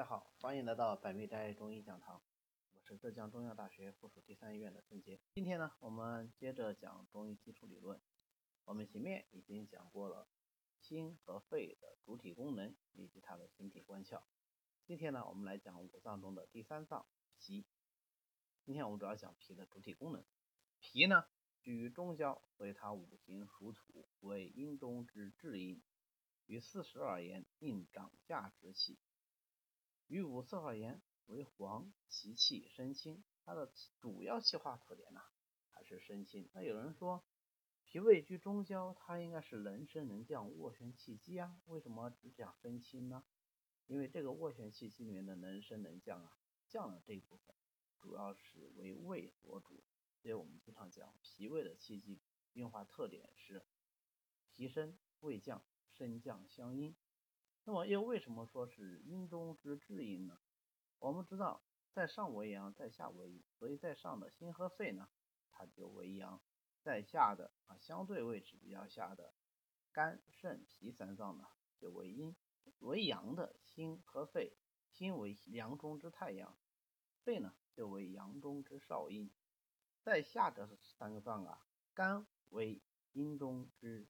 大家好，欢迎来到百密斋中医讲堂，我是浙江中药大学附属第三医院的郑杰。今天呢，我们接着讲中医基础理论。我们前面已经讲过了心和肺的主体功能以及它的形体关窍。今天呢，我们来讲五脏中的第三脏脾。今天我们主要讲脾的主体功能。脾呢，居于中焦，所以它五行属土，为阴中之至阴。于四时而言，应长夏之气。与五色而言，为黄，其气生清。它的主要气化特点呢，还是生清。那有人说，脾胃居中焦，它应该是能升能降，斡旋气机啊，为什么只讲生清呢？因为这个斡旋气机里面的能升能降啊，降的这一部分，主要是为胃所主。所以我们经常讲，脾胃的气机运化特点是脾升胃降，升降相应。那么又为什么说是阴中之至阴呢？我们知道，在上为阳，在下为阴，所以在上的心和肺呢，它就为阳；在下的啊，相对位置比较下的肝、肾、脾三脏呢，就为阴。为阳的心和肺，心为阳中之太阳，肺呢就为阳中之少阴。在下的三个脏啊，肝为阴中之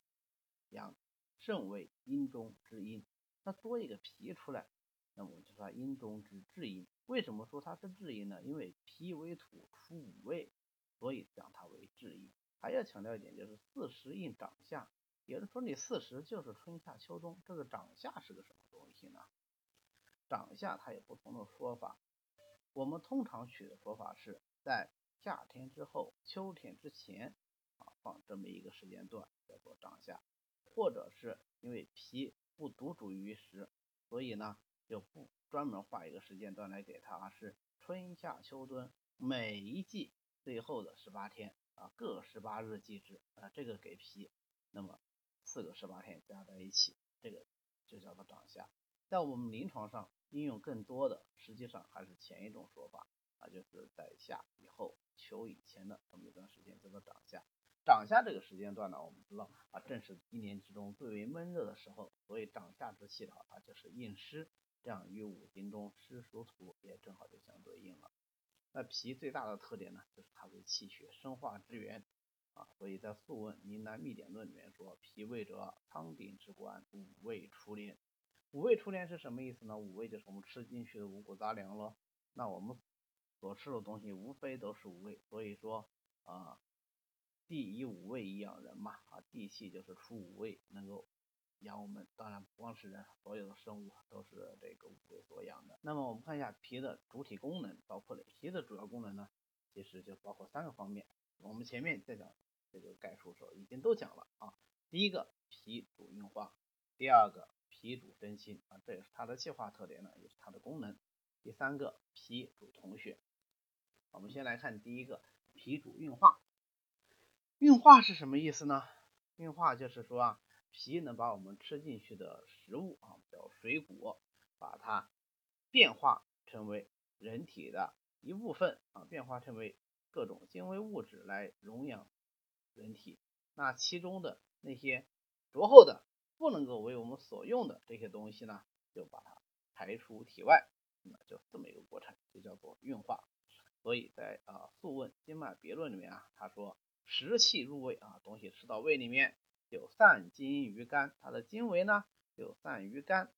阳，肾为阴中之阴。那多一个脾出来，那我们就说阴中之至阴。为什么说它是至阴呢？因为脾为土，出五味，所以讲它为至阴。还要强调一点，就是四时应长夏。有人说你四时就是春夏秋冬，这个长夏是个什么东西呢？长夏它有不同的说法。我们通常取的说法是在夏天之后、秋天之前啊，放这么一个时间段叫做长夏，或者是因为脾。不独主于时，所以呢就不专门画一个时间段来给它，是春夏秋冬每一季最后的十八天啊，各十八日计之啊，这个给脾，那么四个十八天加在一起，这个就叫做长夏。在我们临床上应用更多的，实际上还是前一种说法啊，就是在夏以后、秋以前的这么一段时间叫做长夏。长夏这个时间段呢，我们知道啊，正是一年之中最为闷热的时候，所以长夏之气的话，它就是应湿，这样与五行中湿属土也正好就相对应了。那脾最大的特点呢，就是它为气血生化之源啊，所以在《素问·云南秘典论》里面说，脾胃者，汤鼎之官，五味出炼。五味出炼是什么意思呢？五味就是我们吃进去的五谷杂粮咯。那我们所吃的东西无非都是五味，所以说啊。地以五味以养人嘛，啊，地气就是出五味，能够养我们。当然不光是人，所有的生物都是这个五味所养的。那么我们看一下脾的主体功能包括哪些的主要功能呢？其实就包括三个方面。我们前面在讲这个概述的时候已经都讲了啊。第一个，脾主运化；第二个，脾主生清啊，这也是它的气化特点呢，也是它的功能。第三个，脾主统血。我们先来看第一个，脾主运化。运化是什么意思呢？运化就是说啊，脾能把我们吃进去的食物啊，叫水果，把它变化成为人体的一部分啊，变化成为各种精微物质来荣养人体。那其中的那些浊厚的、不能够为我们所用的这些东西呢，就把它排出体外。那就这么一个过程，就叫做运化。所以在啊《素问·经脉别论》里面啊，他说。食气入胃啊，东西吃到胃里面就散精于肝，它的精微呢就散于肝。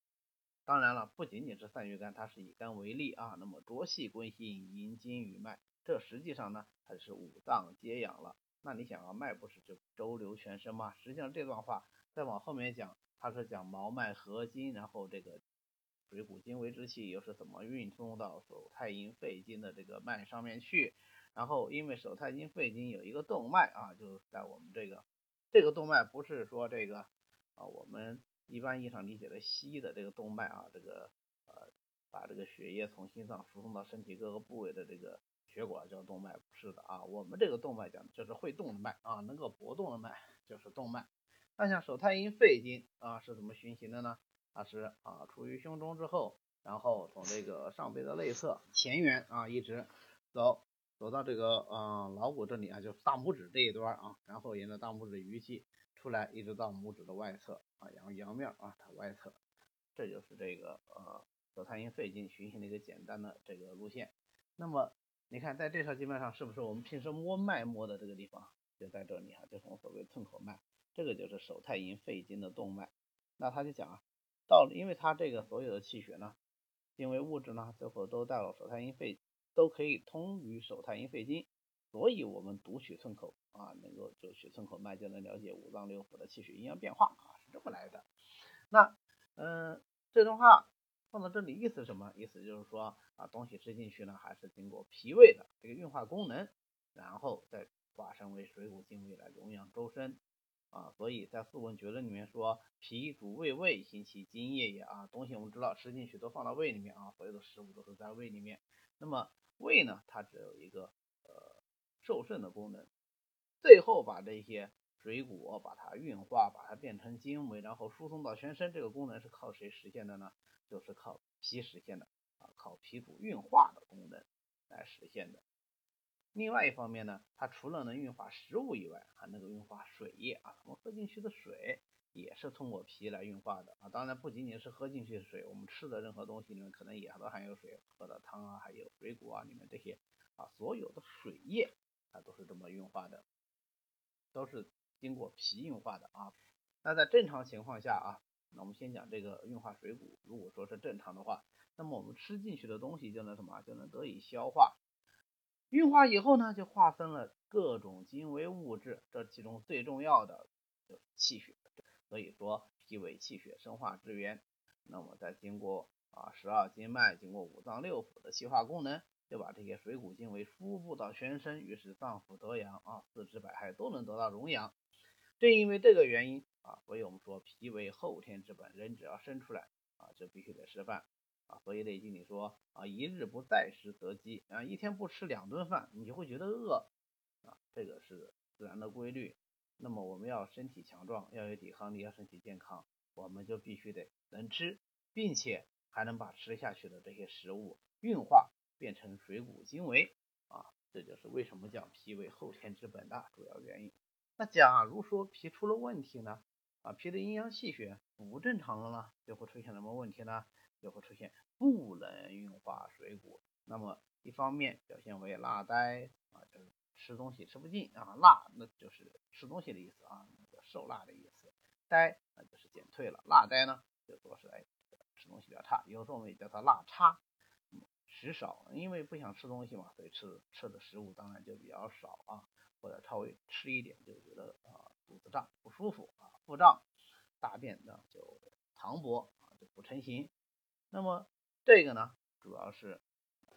当然了，不仅仅是散于肝，它是以肝为例啊。那么浊气归心，阴精于脉，这实际上呢它是五脏皆养了。那你想啊，脉不是就周流全身吗？实际上这段话再往后面讲，它是讲毛脉合筋，然后这个水谷精微之气又是怎么运送到手太阴肺经的这个脉上面去。然后，因为手太阴肺经有一个动脉啊，就在我们这个这个动脉不是说这个啊，我们一般意义上理解的西医的这个动脉啊，这个呃，把这个血液从心脏输送到身体各个部位的这个血管叫动脉，不是的啊，我们这个动脉讲就是会动的脉啊，能够搏动的脉就是动脉。那像手太阴肺经啊是怎么循行的呢？它是啊，处于胸中之后，然后从这个上背的内侧前缘啊一直走。走到这个嗯桡骨这里啊，就是大拇指这一端啊，然后沿着大拇指鱼际出来，一直到拇指的外侧啊，阳阳面啊，外侧，这就是这个呃手太阴肺经循行的一个简单的这个路线。那么你看在这条经脉上是不是我们平时摸脉摸的这个地方就在这里啊，就是我们所谓寸口脉，这个就是手太阴肺经的动脉。那他就讲啊，到因为他这个所有的气血呢，因为物质呢最后都到了手太阴肺，都可以通于手太阴肺经。所以，我们读取寸口啊，能够就取寸口脉，就能了解五脏六腑的气血阴阳变化啊，是这么来的。那，嗯，这段话放到这里意思是什么？意思就是说啊，东西吃进去呢，还是经过脾胃的这个运化功能，然后再化身为水谷精微来荣养周身啊。所以在《素问·绝论》里面说，脾主胃胃，行其津液也啊。东西我们知道吃进去都放到胃里面啊，所有的食物都是在胃里面。那么胃呢，它只有一个呃。受肾的功能，最后把这些水果把它运化，把它变成精微，然后输送到全身。这个功能是靠谁实现的呢？就是靠脾实现的啊，靠脾主运化的功能来实现的。另外一方面呢，它除了能运化食物以外，还能够运化水液啊。我们喝进去的水也是通过脾来运化的啊。当然不仅仅是喝进去的水，我们吃的任何东西里面可能也都含有水，喝的汤啊，还有水果啊里面这些啊，所有的水液。它都是这么运化的，都是经过脾运化的啊。那在正常情况下啊，那我们先讲这个运化水谷。如果说是正常的话，那么我们吃进去的东西就能什么？就能得以消化。运化以后呢，就化分了各种精微物质，这其中最重要的就是气血。所以说，脾为气血生化之源。那么再经过啊十二经脉，经过五脏六腑的气化功能。就把这些水谷精微输布到全身，于是脏腑得阳啊，四肢百骸都能得到荣养。正因为这个原因啊，所以我们说脾为后天之本，人只要生出来啊，就必须得吃饭啊。所以《内经》里说啊，一日不在食则饥啊，一天不吃两顿饭，你就会觉得饿啊，这个是自然的规律。那么我们要身体强壮，要有抵抗力，要身体健康，我们就必须得能吃，并且还能把吃下去的这些食物运化。变成水谷精微啊，这就是为什么讲脾为后天之本的主要原因。那假如说脾出了问题呢？啊，脾的阴阳气血不正常了呢，就会出现什么问题呢？就会出现不能运化水谷。那么一方面表现为辣呆啊，就是吃东西吃不进啊，辣那就是吃东西的意思啊，那个受辣的意思。呆那就是减退了，辣呆呢就说是哎吃东西比较差，有时候我们也叫它辣差。食少，因为不想吃东西嘛，所以吃吃的食物当然就比较少啊，或者稍微吃一点就觉得啊肚子胀不舒服啊腹胀，大便呢就溏薄啊就不成形。那么这个呢主要是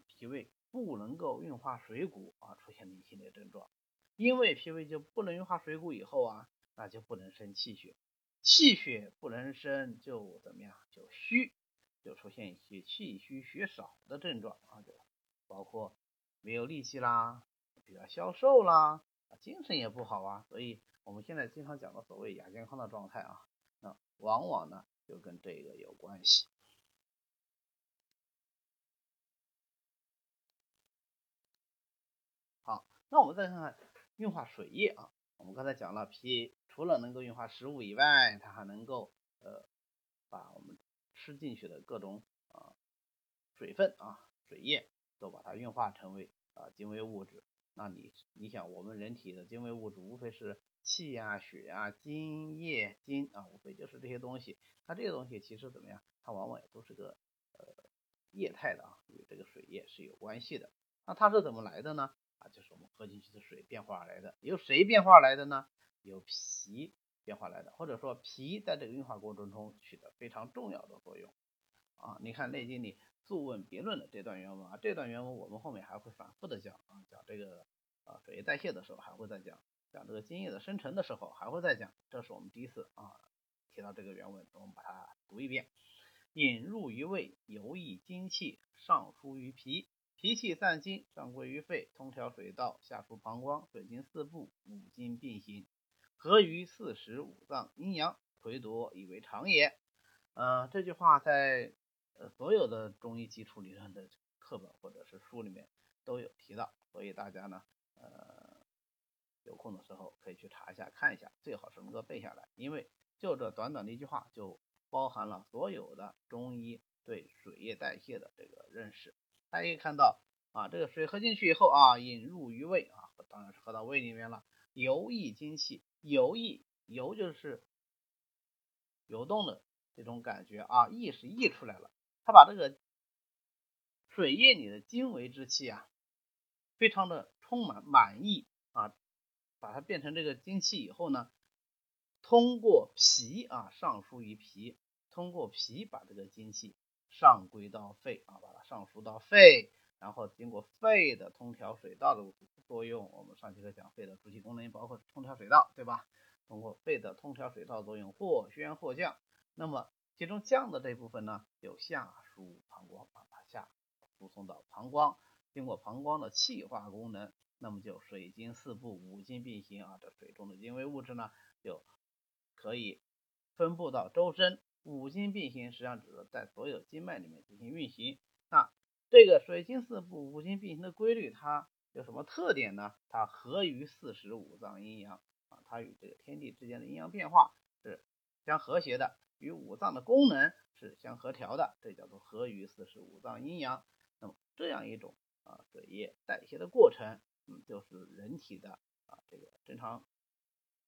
脾胃不能够运化水谷啊出现的一系列症状，因为脾胃就不能运化水谷以后啊，那就不能生气血，气血不能生就怎么样就虚。就出现一些气虚血少的症状啊，就包括没有力气啦，比较消瘦啦，精神也不好啊，所以我们现在经常讲的所谓亚健康的状态啊，那往往呢就跟这个有关系。好，那我们再看看运化水液啊，我们刚才讲了脾除了能够运化食物以外，它还能够呃把我们。吃进去的各种啊水分啊水液都把它运化成为啊精微物质。那你你想我们人体的精微物质无非是气呀血呀津液精啊无非就是这些东西。它这些东西其实怎么样？它往往也都是个呃液态的啊，与这个水液是有关系的。那它是怎么来的呢？啊就是我们喝进去的水变化而来的。由谁变化来的呢？由脾。变化来的，或者说脾在这个运化过程中起的非常重要的作用啊！你看《内经》里《素问·别论》的这段原文啊，这段原文我们后面还会反复的讲啊，讲这个啊水液代谢的时候还会再讲，讲这个津液的生成的时候还会再讲。这是我们第一次啊提到这个原文，我们把它读一遍：引入于胃，游溢精气，上输于脾，脾气散精，上归于肺，通调水道，下出膀胱，水经四部，五经并行。合于四时五脏阴阳，魁夺以为常也。呃，这句话在呃所有的中医基础理论的课本或者是书里面都有提到，所以大家呢，呃，有空的时候可以去查一下看一下，最好是能够背下来，因为就这短短的一句话就包含了所有的中医对水液代谢的这个认识。大家可以看到啊，这个水喝进去以后啊，引入于胃啊，当然是喝到胃里面了。游溢精气，游溢游就是游动的这种感觉啊，溢是溢出来了。它把这个水液里的精微之气啊，非常的充满满溢啊，把它变成这个精气以后呢，通过脾啊上输于脾，通过脾把这个精气上归到肺啊，把它上输到肺。然后经过肺的通调水道的作用，我们上节课讲肺的主体功能包括通调水道，对吧？通过肺的通调水道作用，或宣或降。那么其中降的这部分呢，有下输膀胱，把它下输送到膀胱，经过膀胱的气化功能，那么就水经四部，五经并行啊。这水中的精微物质呢，就可以分布到周身。五经并行实际上指的在所有经脉里面进行运行。那这个水经四部、五经并行的规律，它有什么特点呢？它合于四时五脏阴阳啊，它与这个天地之间的阴阳变化是相和谐的，与五脏的功能是相合调的，这叫做合于四时五脏阴阳。那么这样一种啊水液代谢的过程，嗯，就是人体的啊这个正常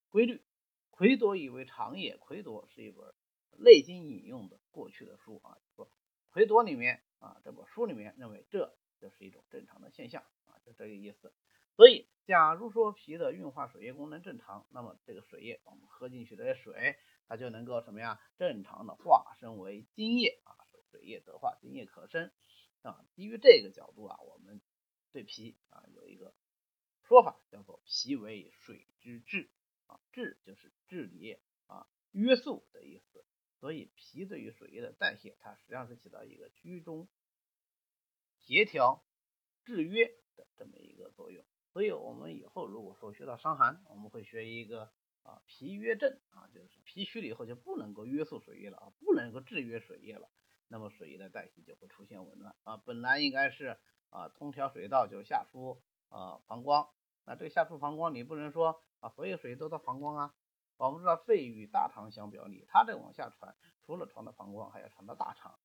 规律。魁夺以为常也，魁夺是一本《内经》引用的过去的书啊，说魁夺里面。啊，这本书里面认为这就是一种正常的现象啊，就这个意思。所以，假如说脾的运化水液功能正常，那么这个水液我们喝进去的水，它就能够什么呀？正常的化生为精液啊，水液得化，精液可生啊。基于这个角度啊，我们对脾啊有一个说法，叫做脾为水之治啊，治就是治理啊，约束的意思。所以脾对于水液的代谢，它实际上是起到一个居中、协调、制约的这么一个作用。所以我们以后如果说学到伤寒，我们会学一个啊脾约症啊，就是脾虚了以后就不能够约束水液了啊，不能够制约水液了，那么水液的代谢就会出现紊乱啊。本来应该是啊通调水道就下输啊膀胱，那这个下输膀胱你不能说啊所有水都到膀胱啊。我们知道肺与大肠相表里，它这往下传，除了传到膀胱，还要传到大肠。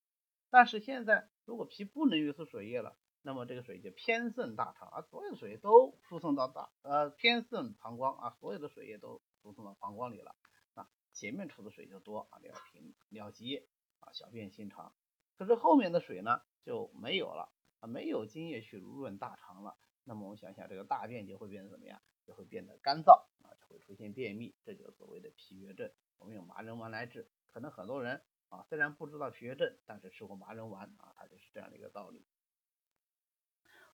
但是现在，如果脾不能运输水液了，那么这个水就偏渗大肠，而所有的水都输送到大呃偏渗膀胱啊，所有的水液都输送到膀胱里了。啊，前面出的水就多啊，尿频尿急啊，小便心长。可是后面的水呢就没有了啊，没有津液去濡润大肠了。那么我们想想，这个大便就会变得怎么样？就会变得干燥，会出现便秘，这就是所谓的脾约症。我们用麻仁丸来治，可能很多人啊虽然不知道脾约症，但是吃过麻仁丸啊，它就是这样的一个道理。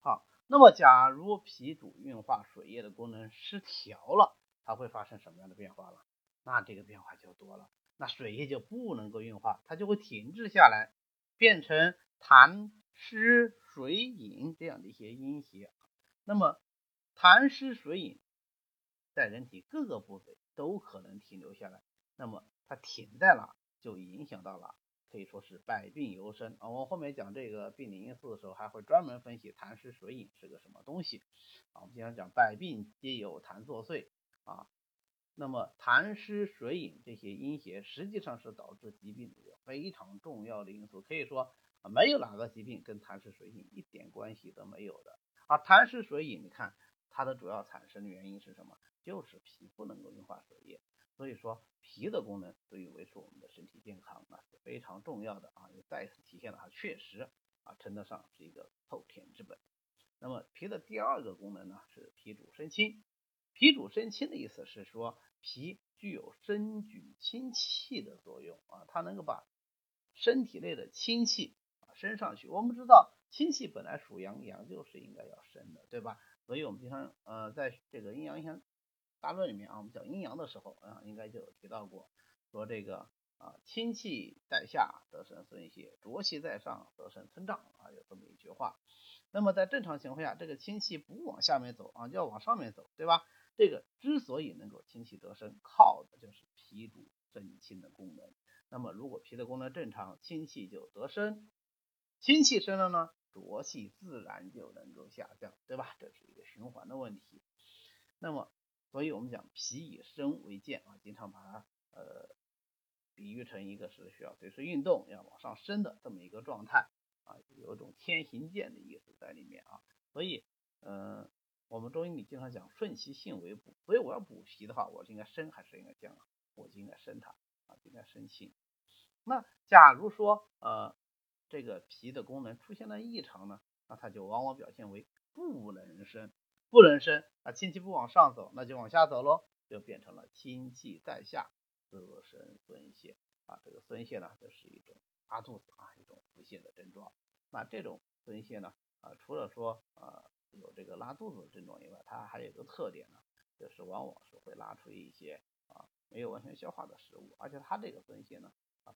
好，那么假如脾主运化水液的功能失调了，它会发生什么样的变化了？那这个变化就多了，那水液就不能够运化，它就会停滞下来，变成痰湿水饮这样的一些阴邪。那么，痰湿水饮在人体各个部位都可能停留下来。那么它停在哪，就影响到了，可以说是百病由生啊。我们后面讲这个病理因素的时候，还会专门分析痰湿水饮是个什么东西啊。我们经常讲百病皆有痰作祟啊。那么痰湿水饮这些阴邪，实际上是导致疾病的一个非常重要的因素。可以说，没有哪个疾病跟痰湿水饮一点关系都没有的。啊，痰湿水饮，你看它的主要产生的原因是什么？就是脾不能够运化水液。所以说，脾的功能对于维持我们的身体健康那是非常重要的啊！也再次体现了它确实啊，称得上是一个后天之本。那么脾的第二个功能呢，是脾主生清。脾主生清的意思是说，脾具有生举清气的作用啊，它能够把身体内的清气啊升上去。我们知道。清气本来属阳，阳就是应该要升的，对吧？所以我们经常呃，在这个阴阳相大论里面啊，我们讲阴阳的时候啊，应该就有提到过，说这个啊，清气在下得生孙泄，浊气在上得生村胀啊，有这么一句话。那么在正常情况下，这个清气不往下面走啊，就要往上面走，对吧？这个之所以能够清气得生，靠的就是脾主生清的功能。那么如果脾的功能正常，清气就得生，清气生了呢？浊气自然就能够下降，对吧？这是一个循环的问题。那么，所以我们讲脾以生为健啊，经常把它呃比喻成一个是需要随时运动、要往上升的这么一个状态啊，有一种天行健的意思在里面啊。所以，嗯，我们中医里经常讲顺其性为补，所以我要补脾的话，我是应该升还是应该降？我就应该升它啊，应该升清。那假如说呃这个脾的功能出现了异常呢，那它就往往表现为不能升，不能升啊，清气不往上走，那就往下走喽，就变成了清气在下，则生孙泄啊。这个孙泄呢，这是一种拉肚子啊，一种腹泻的症状。那这种孙泄呢，啊，除了说啊有这个拉肚子的症状以外，它还有一个特点呢，就是往往是会拉出一些啊没有完全消化的食物，而且它这个孙泄呢。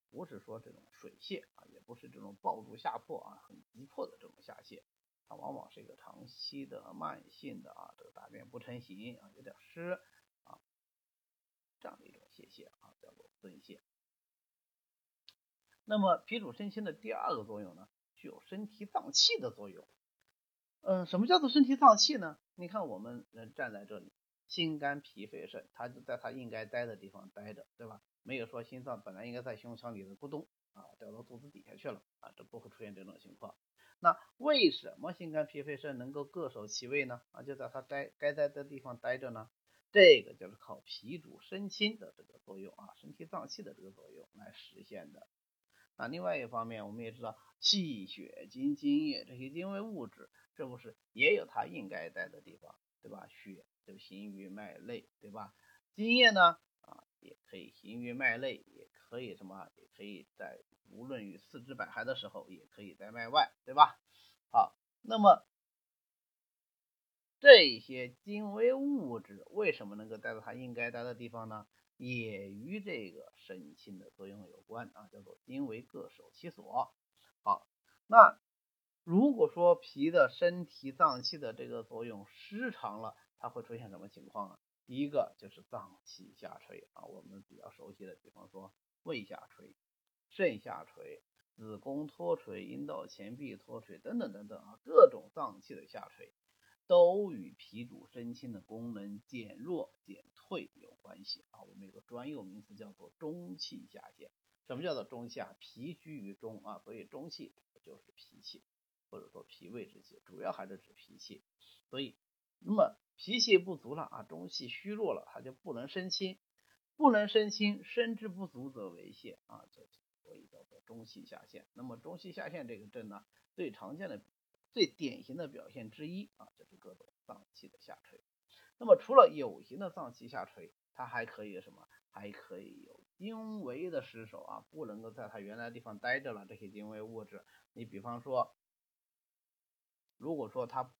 不是说这种水泄啊，也不是这种抱住下破啊，很急迫的这种下泄，它往往是一个长期的、慢性的啊，这个大便不成形啊，有点湿啊，这样的一种泄泻啊，叫做孙泻。那么脾主身心的第二个作用呢，具有身体脏器的作用。嗯，什么叫做身体脏器呢？你看我们人站在这里，心肝脾肺肾，它就在它应该待的地方待着，对吧？没有说心脏本来应该在胸腔里的咕咚啊掉到肚子底下去了啊，这不会出现这种情况。那为什么心肝脾肺肾能够各守其位呢？啊，就在它待该待的地方待着呢？这个就是靠脾主身心的这个作用啊，身体脏器的这个作用来实现的。那另外一方面，我们也知道气血精津液这些精微物质，是不是也有它应该待的地方，对吧？血就行于脉内，对吧？津液呢？也可以行于脉内，也可以什么？也可以在无论与四肢百骸的时候，也可以在脉外，对吧？好，那么这些精微物质为什么能够待到它应该待的地方呢？也与这个肾清的作用有关啊，叫做精微各守其所。好，那如果说脾的身体脏器的这个作用失常了，它会出现什么情况啊？第一个就是脏器下垂啊，我们比较熟悉的，比方说胃下垂、肾下垂、子宫脱垂、阴道前壁脱垂等等等等啊，各种脏器的下垂都与脾主身清的功能减弱减退有关系啊。我们有个专有名词叫做中气下陷。什么叫做中气啊？脾居于中啊，所以中气就是脾气，或者说脾胃之气，主要还是指脾气。所以，那么。脾气不足了啊，中气虚弱了，它就不能生清，不能生清，生之不足则为泄啊，这所以叫做中气下陷。那么中气下陷这个症呢，最常见的、最典型的表现之一啊，就是各种脏器的下垂。那么除了有形的脏器下垂，它还可以什么？还可以有精微的失守啊，不能够在它原来地方待着了。这些精微物质，你比方说，如果说它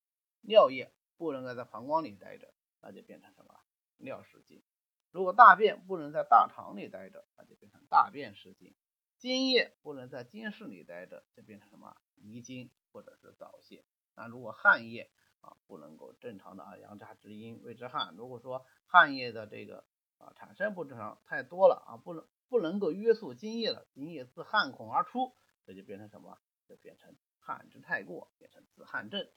尿液。不能够在膀胱里待着，那就变成什么尿失禁；如果大便不能在大肠里待着，那就变成大便失禁；津液不能在津室里待着，就变成什么遗精或者是早泄。那如果汗液啊不能够正常的啊阳渣之阴谓之汗，如果说汗液的这个啊产生不正常太多了啊不能不能够约束津液了，精液自汗孔而出，这就变成什么？就变成汗之太过，变成自汗症。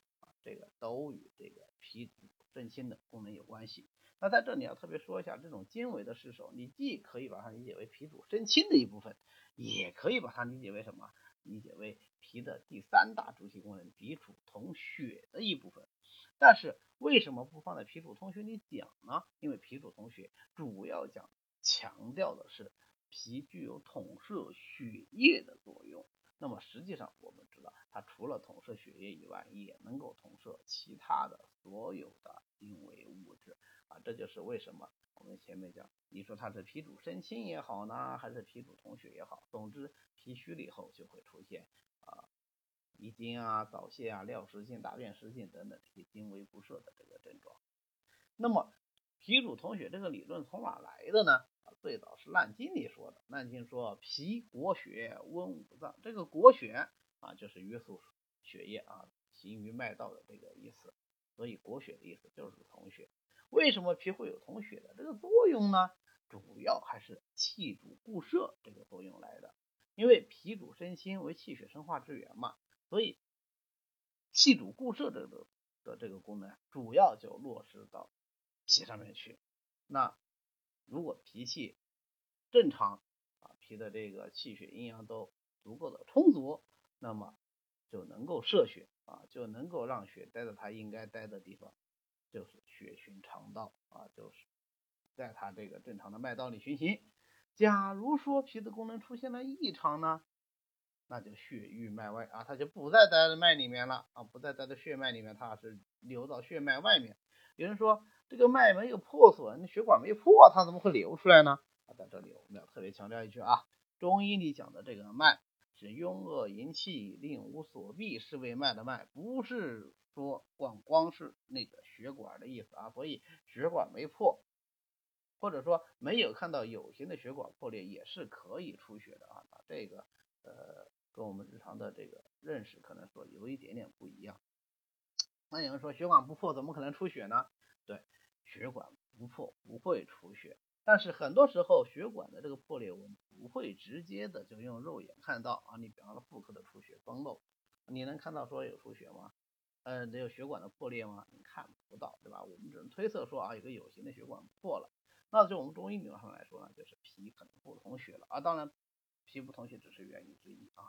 这个都与这个脾主肾心的功能有关系。那在这里要特别说一下，这种精微的失守，你既可以把它理解为脾主肾心的一部分，也可以把它理解为什么？理解为脾的第三大主体功能，脾主统血的一部分。但是为什么不放在脾主统血里讲呢？因为脾主统血主要讲强调的是脾具有统摄血液的作用。那么实际上，我们知道，它除了统摄血液以外，也能够统摄其他的所有的精微物质啊。这就是为什么我们前面讲，你说它是脾主身清也好呢，还是脾主统血也好，总之脾虚了以后就会出现啊遗精啊、早泄啊、尿失禁、大便失禁等等这些精微不摄的这个症状。那么脾主统血这个理论从哪来的呢？最早是《难经》里说的，《难经》说脾国血温五脏，这个国血啊就是约束血液啊，行于脉道的这个意思，所以国血的意思就是统血。为什么脾会有统血的这个作用呢？主要还是气主固摄这个作用来的，因为脾主身心为气血生化之源嘛，所以气主固摄这个的这个功能主要就落实到脾上面去。那如果脾气正常啊，脾的这个气血阴阳都足够的充足，那么就能够摄血啊，就能够让血待在它应该待的地方，就是血循肠道啊，就是在它这个正常的脉道里循行。假如说脾的功能出现了异常呢，那就血瘀脉外啊，它就不再待在脉里面了啊，不再待在血脉里面，它是流到血脉外面。有人说这个脉没有破损，那血管没破，它怎么会流出来呢？在这里我们要特别强调一句啊，中医里讲的这个脉是壅恶营气，令无所避，是为脉的脉，不是说光光是那个血管的意思啊。所以血管没破，或者说没有看到有形的血管破裂，也是可以出血的啊。这个呃，跟我们日常的这个认识可能说有一点点不一样。那有人说血管不破怎么可能出血呢？对，血管不破不会出血。但是很多时候血管的这个破裂，我们不会直接的就用肉眼看到啊。你比方说妇科的出血崩漏，你能看到说有出血吗？呃，有血管的破裂吗？看不到，对吧？我们只能推测说啊，有个有形的血管破了。那就我们中医理论上来说呢，就是脾可能不通血了啊。当然，脾不通血只是原因之一啊。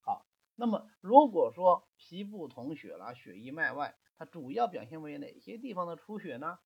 好，那么如果说脾不同血了，血溢脉外，它主要表现为哪些地方的出血呢？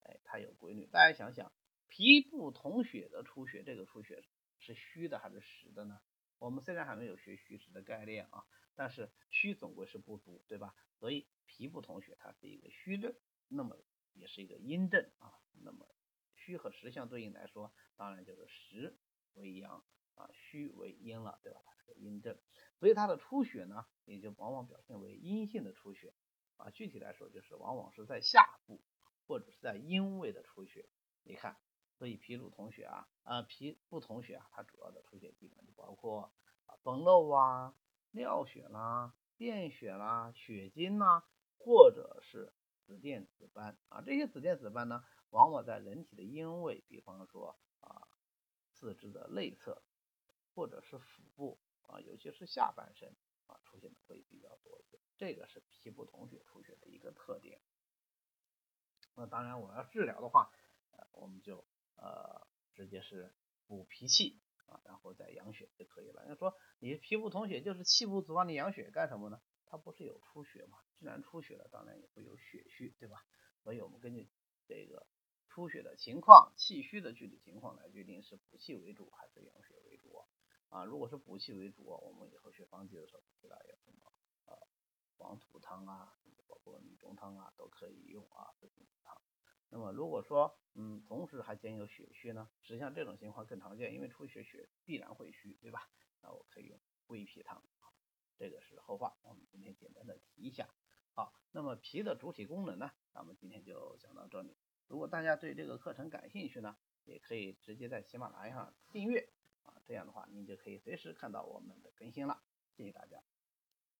哎，它有规律，大家想想。脾不统血的出血，这个出血是虚的还是实的呢？我们虽然还没有学虚实的概念啊，但是虚总归是不足，对吧？所以脾不统血它是一个虚症，那么也是一个阴症啊。那么虚和实相对应来说，当然就是实为阳啊，虚为阴了，对吧？它是个阴症，所以它的出血呢，也就往往表现为阴性的出血啊。具体来说，就是往往是在下部或者是在阴位的出血。你看。所以脾主统血啊，啊脾不统血啊，它主要的出血地方就包括啊崩漏啊、尿血啦、便血啦、血精啦，或者是紫癜紫斑啊。这些紫癜紫斑呢，往往在人体的阴位，比方说啊四肢的内侧，或者是腹部啊，尤其是下半身啊出现的会比较多一些。这个是脾不同血出血的一个特点。那当然，我要治疗的话，呃，我们就。呃，直接是补脾气啊，然后再养血就可以了。要说你脾不同血就是气不足啊，你养血干什么呢？它不是有出血吗？既然出血了，当然也会有血虚，对吧？所以我们根据这个出血的情况、气虚的具体情况来决定是补气为主还是养血为主。啊如果是补气为主，我们以后学方剂的时候知道有什么呃黄土汤啊，包括理中汤啊都可以用啊，那么如果说，嗯，同时还兼有血虚呢，实际上这种情况更常见，因为出血血必然会虚，对吧？那我可以用归脾汤，这个是后话，我们今天简单的提一下。好，那么脾的主体功能呢，咱们今天就讲到这里。如果大家对这个课程感兴趣呢，也可以直接在喜马拉雅上订阅，这样的话您就可以随时看到我们的更新了。谢谢大家。